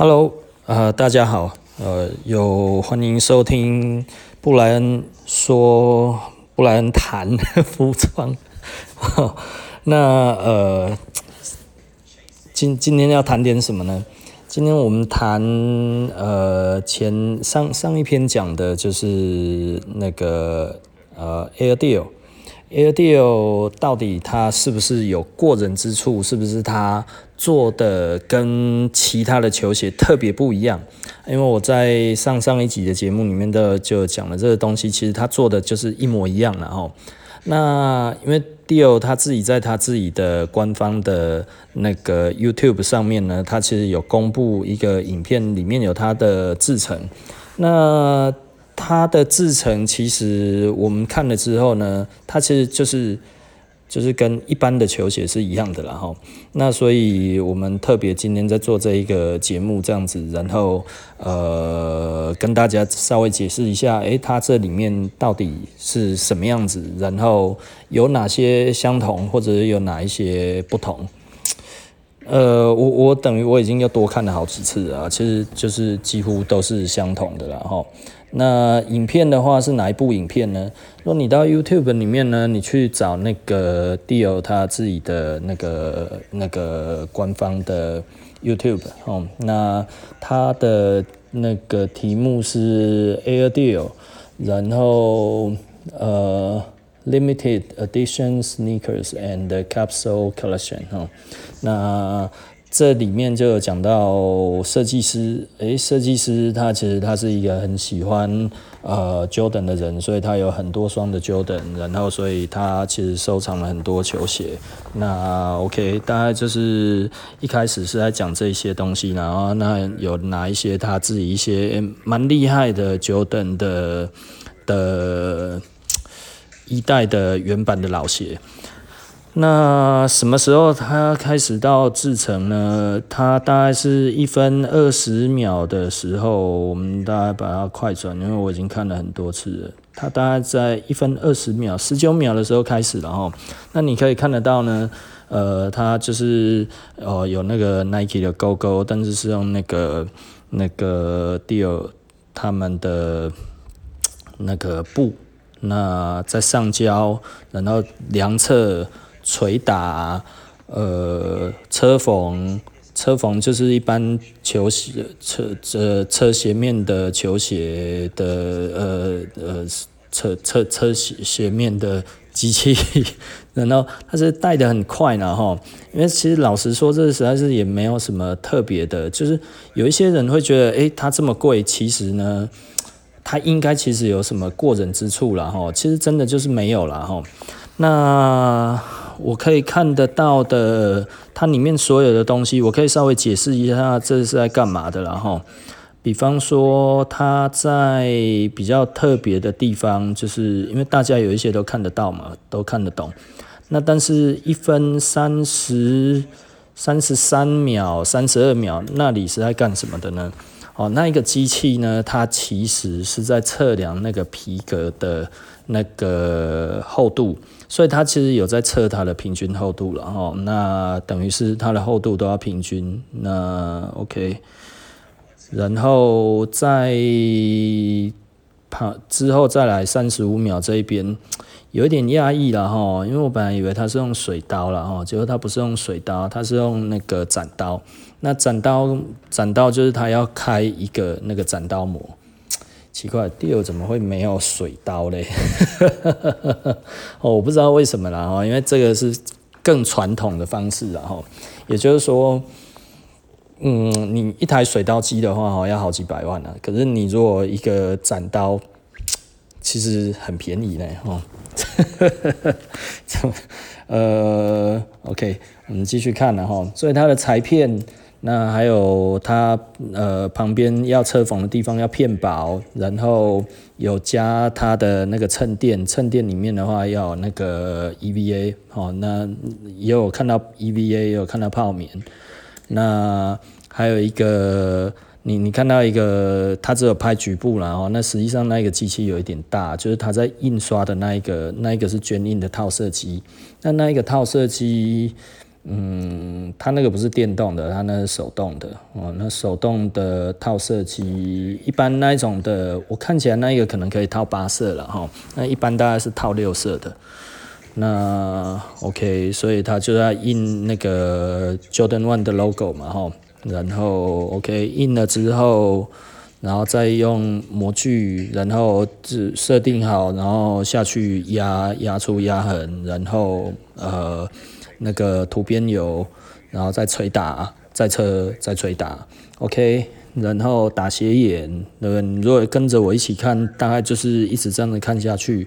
Hello，呃，大家好，呃，有欢迎收听布莱恩说布莱恩谈 服装。那呃，今今天要谈点什么呢？今天我们谈呃前上上一篇讲的就是那个呃 Air Deal A deal 到底他是不是有过人之处？是不是他做的跟其他的球鞋特别不一样？因为我在上上一集的节目里面的就讲了这个东西，其实他做的就是一模一样了哦。那因为 Deal 他自己在他自己的官方的那个 YouTube 上面呢，他其实有公布一个影片，里面有他的制成。那它的制成其实我们看了之后呢，它其实就是就是跟一般的球鞋是一样的啦哈。那所以我们特别今天在做这一个节目这样子，然后呃跟大家稍微解释一下，诶，它这里面到底是什么样子，然后有哪些相同，或者有哪一些不同。呃，我我等于我已经又多看了好几次啊，其实就是几乎都是相同的啦哈。那影片的话是哪一部影片呢？如果你到 YouTube 里面呢，你去找那个 Deal 他自己的那个那个官方的 YouTube 哦，那他的那个题目是 AirDeal，然后呃 Limited Edition Sneakers and Capsule Collection 哦，那。这里面就有讲到设计师，诶，设计师他其实他是一个很喜欢呃 Jordan 的人，所以他有很多双的 Jordan，然后所以他其实收藏了很多球鞋。那 OK，大概就是一开始是在讲这些东西，然后那有拿一些他自己一些蛮厉害的 Jordan 的的一代的原版的老鞋。那什么时候它开始到制程呢？它大概是一分二十秒的时候，我们大概把它快转，因为我已经看了很多次了。它大概在一分二十秒、十九秒的时候开始了哈。那你可以看得到呢，呃，它就是呃有那个 Nike 的勾勾，但是是用那个那个 Deal 他们的那个布，那在上胶，然后量测。捶打，呃，车缝，车缝就是一般球鞋车这车鞋面的球鞋的，呃呃，车车车鞋鞋面的机器，然后它是带的很快呢哈，因为其实老实说，这实在是也没有什么特别的，就是有一些人会觉得，诶，它这么贵，其实呢，它应该其实有什么过人之处了哈，其实真的就是没有了哈，那。我可以看得到的，它里面所有的东西，我可以稍微解释一下，这是在干嘛的，然后，比方说，它在比较特别的地方，就是因为大家有一些都看得到嘛，都看得懂。那但是一分三十三十三秒、三十二秒，那里是在干什么的呢？哦，那一个机器呢，它其实是在测量那个皮革的那个厚度。所以它其实有在测它的平均厚度了哈，那等于是它的厚度都要平均，那 OK，然后在跑之后再来三十五秒这一边有一点讶异了哈，因为我本来以为它是用水刀了哈，结果它不是用水刀，它是用那个斩刀，那斩刀斩刀就是它要开一个那个斩刀模。奇怪第二怎么会没有水刀嘞？哦，我不知道为什么啦，哦，因为这个是更传统的方式，然后也就是说，嗯，你一台水刀机的话，哦，要好几百万呢。可是你如果一个斩刀，其实很便宜呢，哦。呃，OK，我们继续看了哈，所以它的裁片。那还有它呃旁边要车缝的地方要片薄，然后有加它的那个衬垫，衬垫里面的话要那个 EVA 哦，那也有看到 EVA，也有看到泡棉。那还有一个你你看到一个，它只有拍局部了哦，那实际上那个机器有一点大，就是它在印刷的那一个，那一个是绢印的套色机，那那一个套色机。嗯，它那个不是电动的，它那是手动的哦。那手动的套色机，一般那一种的，我看起来那一个可能可以套八色了哈。那一般大概是套六色的。那 OK，所以它就在印那个 Jordan One 的 logo 嘛哈。然后 OK 印了之后，然后再用模具，然后自设定好，然后下去压压出压痕，然后呃。那个涂边油，然后再捶打，再车，再捶打，OK，然后打斜眼，对不对？你如果跟着我一起看，大概就是一直这样子看下去，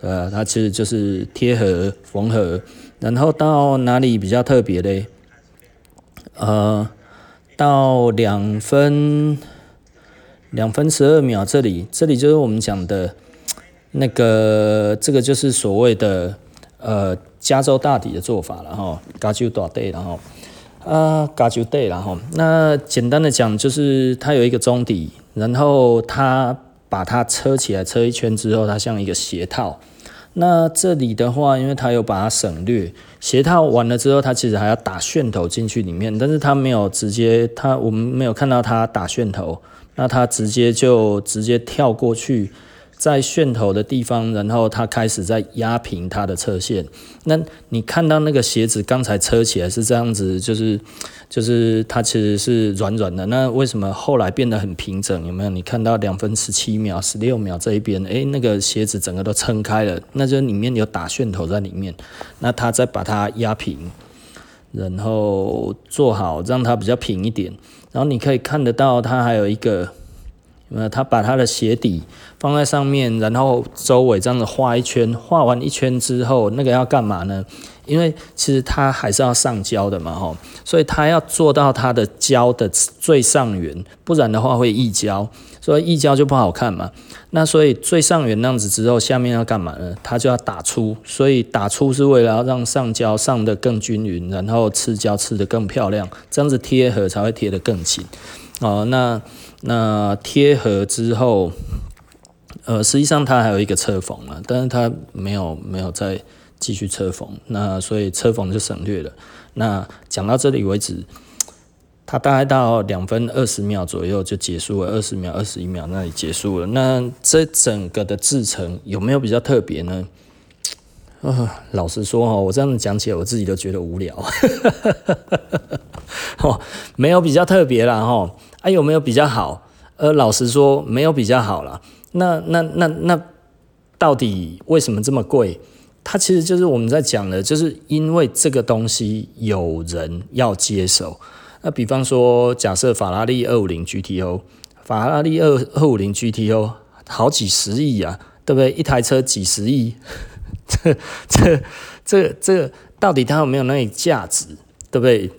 呃，它其实就是贴合、缝合，然后到哪里比较特别嘞？呃，到两分两分十二秒这里，这里就是我们讲的，那个这个就是所谓的呃。加州大底的做法了哈，加州大底然后啊，加州底然后那简单的讲就是它有一个中底，然后它把它车起来车一圈之后，它像一个鞋套。那这里的话，因为它有把它省略，鞋套完了之后，它其实还要打楦头进去里面，但是它没有直接，它我们没有看到它打楦头，那它直接就直接跳过去。在楦头的地方，然后它开始在压平它的侧线。那你看到那个鞋子刚才车起来是这样子，就是就是它其实是软软的。那为什么后来变得很平整？有没有？你看到两分十七秒、十六秒这一边，诶，那个鞋子整个都撑开了，那就里面有打楦头在里面。那它再把它压平，然后做好，让它比较平一点。然后你可以看得到，它还有一个。那他把他的鞋底放在上面，然后周围这样子画一圈，画完一圈之后，那个要干嘛呢？因为其实它还是要上胶的嘛，吼，所以它要做到它的胶的最上缘，不然的话会溢胶，所以溢胶就不好看嘛。那所以最上缘那样子之后，下面要干嘛呢？它就要打出，所以打出是为了要让上胶上得更均匀，然后刺胶刺得更漂亮，这样子贴合才会贴得更紧。哦，那。那贴合之后，呃，实际上它还有一个侧缝啊，但是它没有没有再继续侧缝，那所以侧缝就省略了。那讲到这里为止，它大概到两分二十秒左右就结束了，二十秒、二十一秒那里结束了。那这整个的制程有没有比较特别呢？啊、老实说哈，我这样子讲起来，我自己都觉得无聊。哦，没有比较特别啦哈。啊，有没有比较好？呃，老实说，没有比较好啦。那那那那，到底为什么这么贵？它其实就是我们在讲的，就是因为这个东西有人要接手。那比方说，假设法拉利二五零 GTO，法拉利二二五零 GTO 好几十亿啊，对不对？一台车几十亿，这这这这，到底它有没有那个价值？对不对？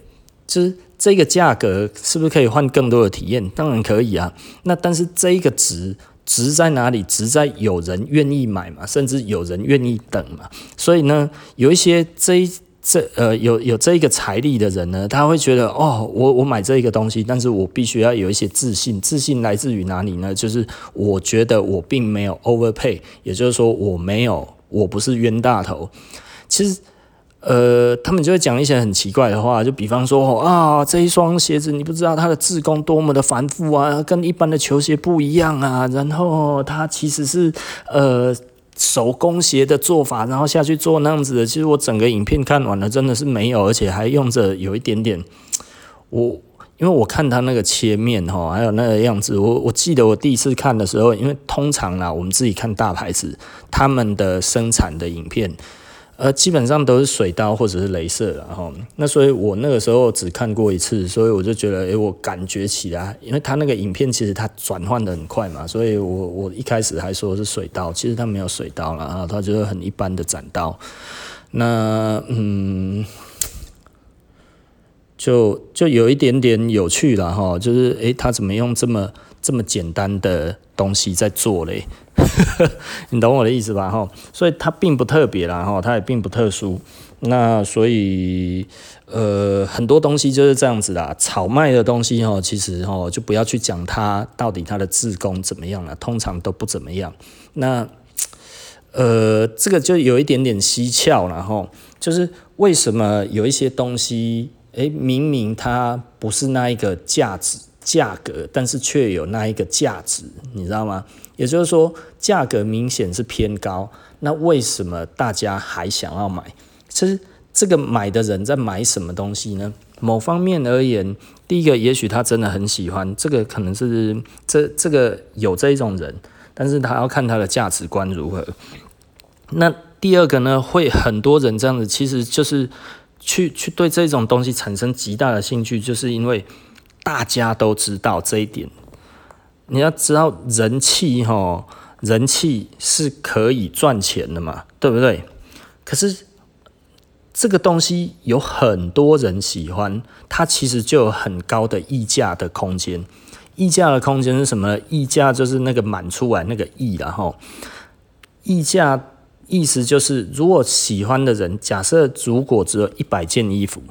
就是。这个价格是不是可以换更多的体验？当然可以啊。那但是这一个值值在哪里？值在有人愿意买嘛，甚至有人愿意等嘛。所以呢，有一些这这呃有有这个财力的人呢，他会觉得哦，我我买这一个东西，但是我必须要有一些自信。自信来自于哪里呢？就是我觉得我并没有 overpay，也就是说我没有，我不是冤大头。其实。呃，他们就会讲一些很奇怪的话，就比方说，啊，这一双鞋子你不知道它的制工多么的繁复啊，跟一般的球鞋不一样啊，然后它其实是呃手工鞋的做法，然后下去做那样子的。其实我整个影片看完了，真的是没有，而且还用着有一点点，我因为我看他那个切面哈，还有那个样子，我我记得我第一次看的时候，因为通常啦，我们自己看大牌子他们的生产的影片。呃，基本上都是水刀或者是镭射的哈，那所以我那个时候只看过一次，所以我就觉得，诶、我感觉起来，因为他那个影片其实它转换的很快嘛，所以我我一开始还说是水刀，其实它没有水刀了啊，它就是很一般的斩刀。那嗯，就就有一点点有趣了哈，就是诶，他、怎么用这么这么简单的东西在做嘞？你懂我的意思吧？哈，所以它并不特别啦，哈，它也并不特殊。那所以，呃，很多东西就是这样子啦。炒卖的东西，哈，其实哈，就不要去讲它到底它的自工怎么样了，通常都不怎么样。那，呃，这个就有一点点蹊跷了，哈。就是为什么有一些东西，诶，明明它不是那一个价值价格，但是却有那一个价值，你知道吗？也就是说，价格明显是偏高，那为什么大家还想要买？其实这个买的人在买什么东西呢？某方面而言，第一个也许他真的很喜欢这个，可能是这这个有这一种人，但是他要看他的价值观如何。那第二个呢，会很多人这样子，其实就是去去对这种东西产生极大的兴趣，就是因为大家都知道这一点。你要知道人气哈，人气是可以赚钱的嘛，对不对？可是这个东西有很多人喜欢，它其实就有很高的溢价的空间。溢价的空间是什么？溢价就是那个满出来那个溢，然后溢价。意思就是，如果喜欢的人，假设如果只有一百件衣服，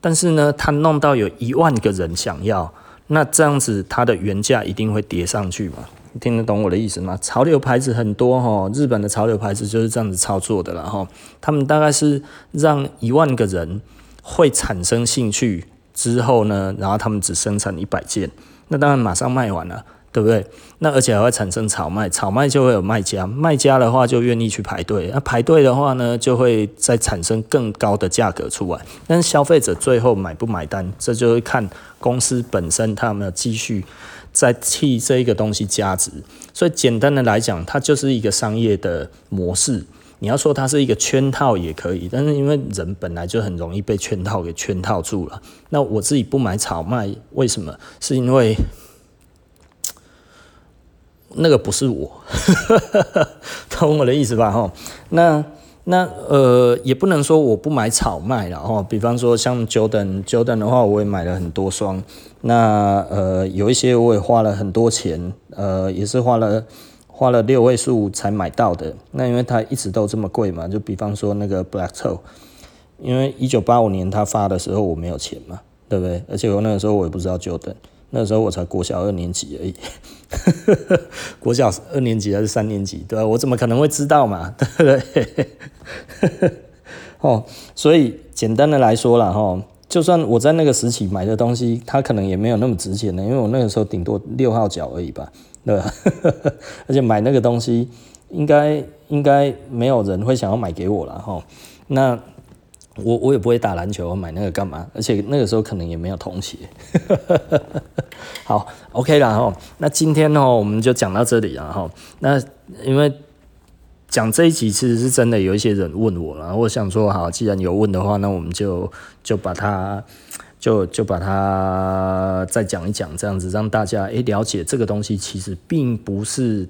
但是呢，他弄到有一万个人想要，那这样子它的原价一定会叠上去嘛？你听得懂我的意思吗？潮流牌子很多哈，日本的潮流牌子就是这样子操作的了哈。他们大概是让一万个人会产生兴趣之后呢，然后他们只生产一百件，那当然马上卖完了。对不对？那而且还会产生炒卖，炒卖就会有卖家，卖家的话就愿意去排队，那排队的话呢，就会再产生更高的价格出来。但是消费者最后买不买单，这就会看公司本身他有没有继续在替这一个东西加值。所以简单的来讲，它就是一个商业的模式。你要说它是一个圈套也可以，但是因为人本来就很容易被圈套给圈套住了。那我自己不买炒卖，为什么？是因为。那个不是我，懂我的意思吧？哈，那那呃，也不能说我不买炒卖了哈。比方说像 Jordan，Jordan 的话，我也买了很多双。那呃，有一些我也花了很多钱，呃，也是花了花了六位数才买到的。那因为它一直都这么贵嘛，就比方说那个 Black Toe，因为一九八五年他发的时候我没有钱嘛，对不对？而且我那个时候我也不知道 Jordan。那时候我才国小二年级而已，国小二年级还是三年级，对吧？我怎么可能会知道嘛，对不对？哦，所以简单的来说啦，哈，就算我在那个时期买的东西，它可能也没有那么值钱的，因为我那个时候顶多六号角而已吧，对吧？而且买那个东西，应该应该没有人会想要买给我了，哈。那。我我也不会打篮球，我买那个干嘛？而且那个时候可能也没有童鞋。好，OK 了哈。那今天呢，我们就讲到这里了哈。那因为讲这一集其实是真的有一些人问我了，我想说好，既然有问的话，那我们就就把它就就把它再讲一讲，这样子让大家诶了解这个东西其实并不是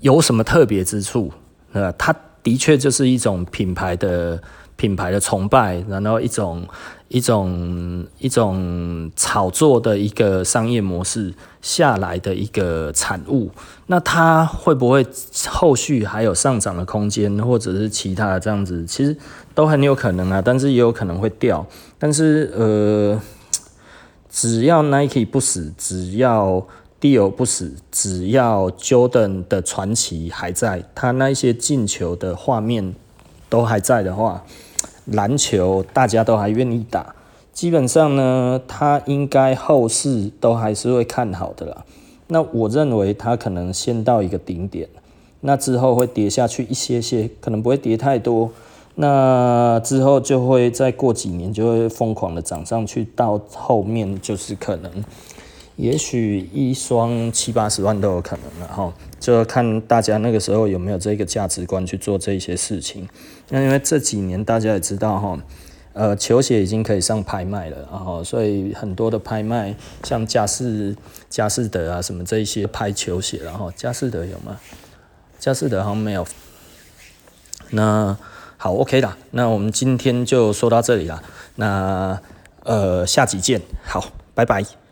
有什么特别之处，呃，它。的确就是一种品牌的品牌的崇拜，然后一种一种一种炒作的一个商业模式下来的一个产物。那它会不会后续还有上涨的空间，或者是其他的这样子？其实都很有可能啊，但是也有可能会掉。但是呃，只要 Nike 不死，只要 Dior 不死，只要 Jordan 的传奇还在，他那些进球的画面都还在的话，篮球大家都还愿意打。基本上呢，他应该后市都还是会看好的啦。那我认为他可能先到一个顶点，那之后会跌下去一些些，可能不会跌太多。那之后就会再过几年就会疯狂的涨上去，到后面就是可能。也许一双七八十万都有可能了哈，就看大家那个时候有没有这个价值观去做这些事情。那因为这几年大家也知道哈，呃，球鞋已经可以上拍卖了，然后所以很多的拍卖，像佳士佳士得啊什么这一些拍球鞋，然后佳士得有吗？佳士得好像没有。那好，OK 啦，那我们今天就说到这里啦。那呃，下集见，好，拜拜。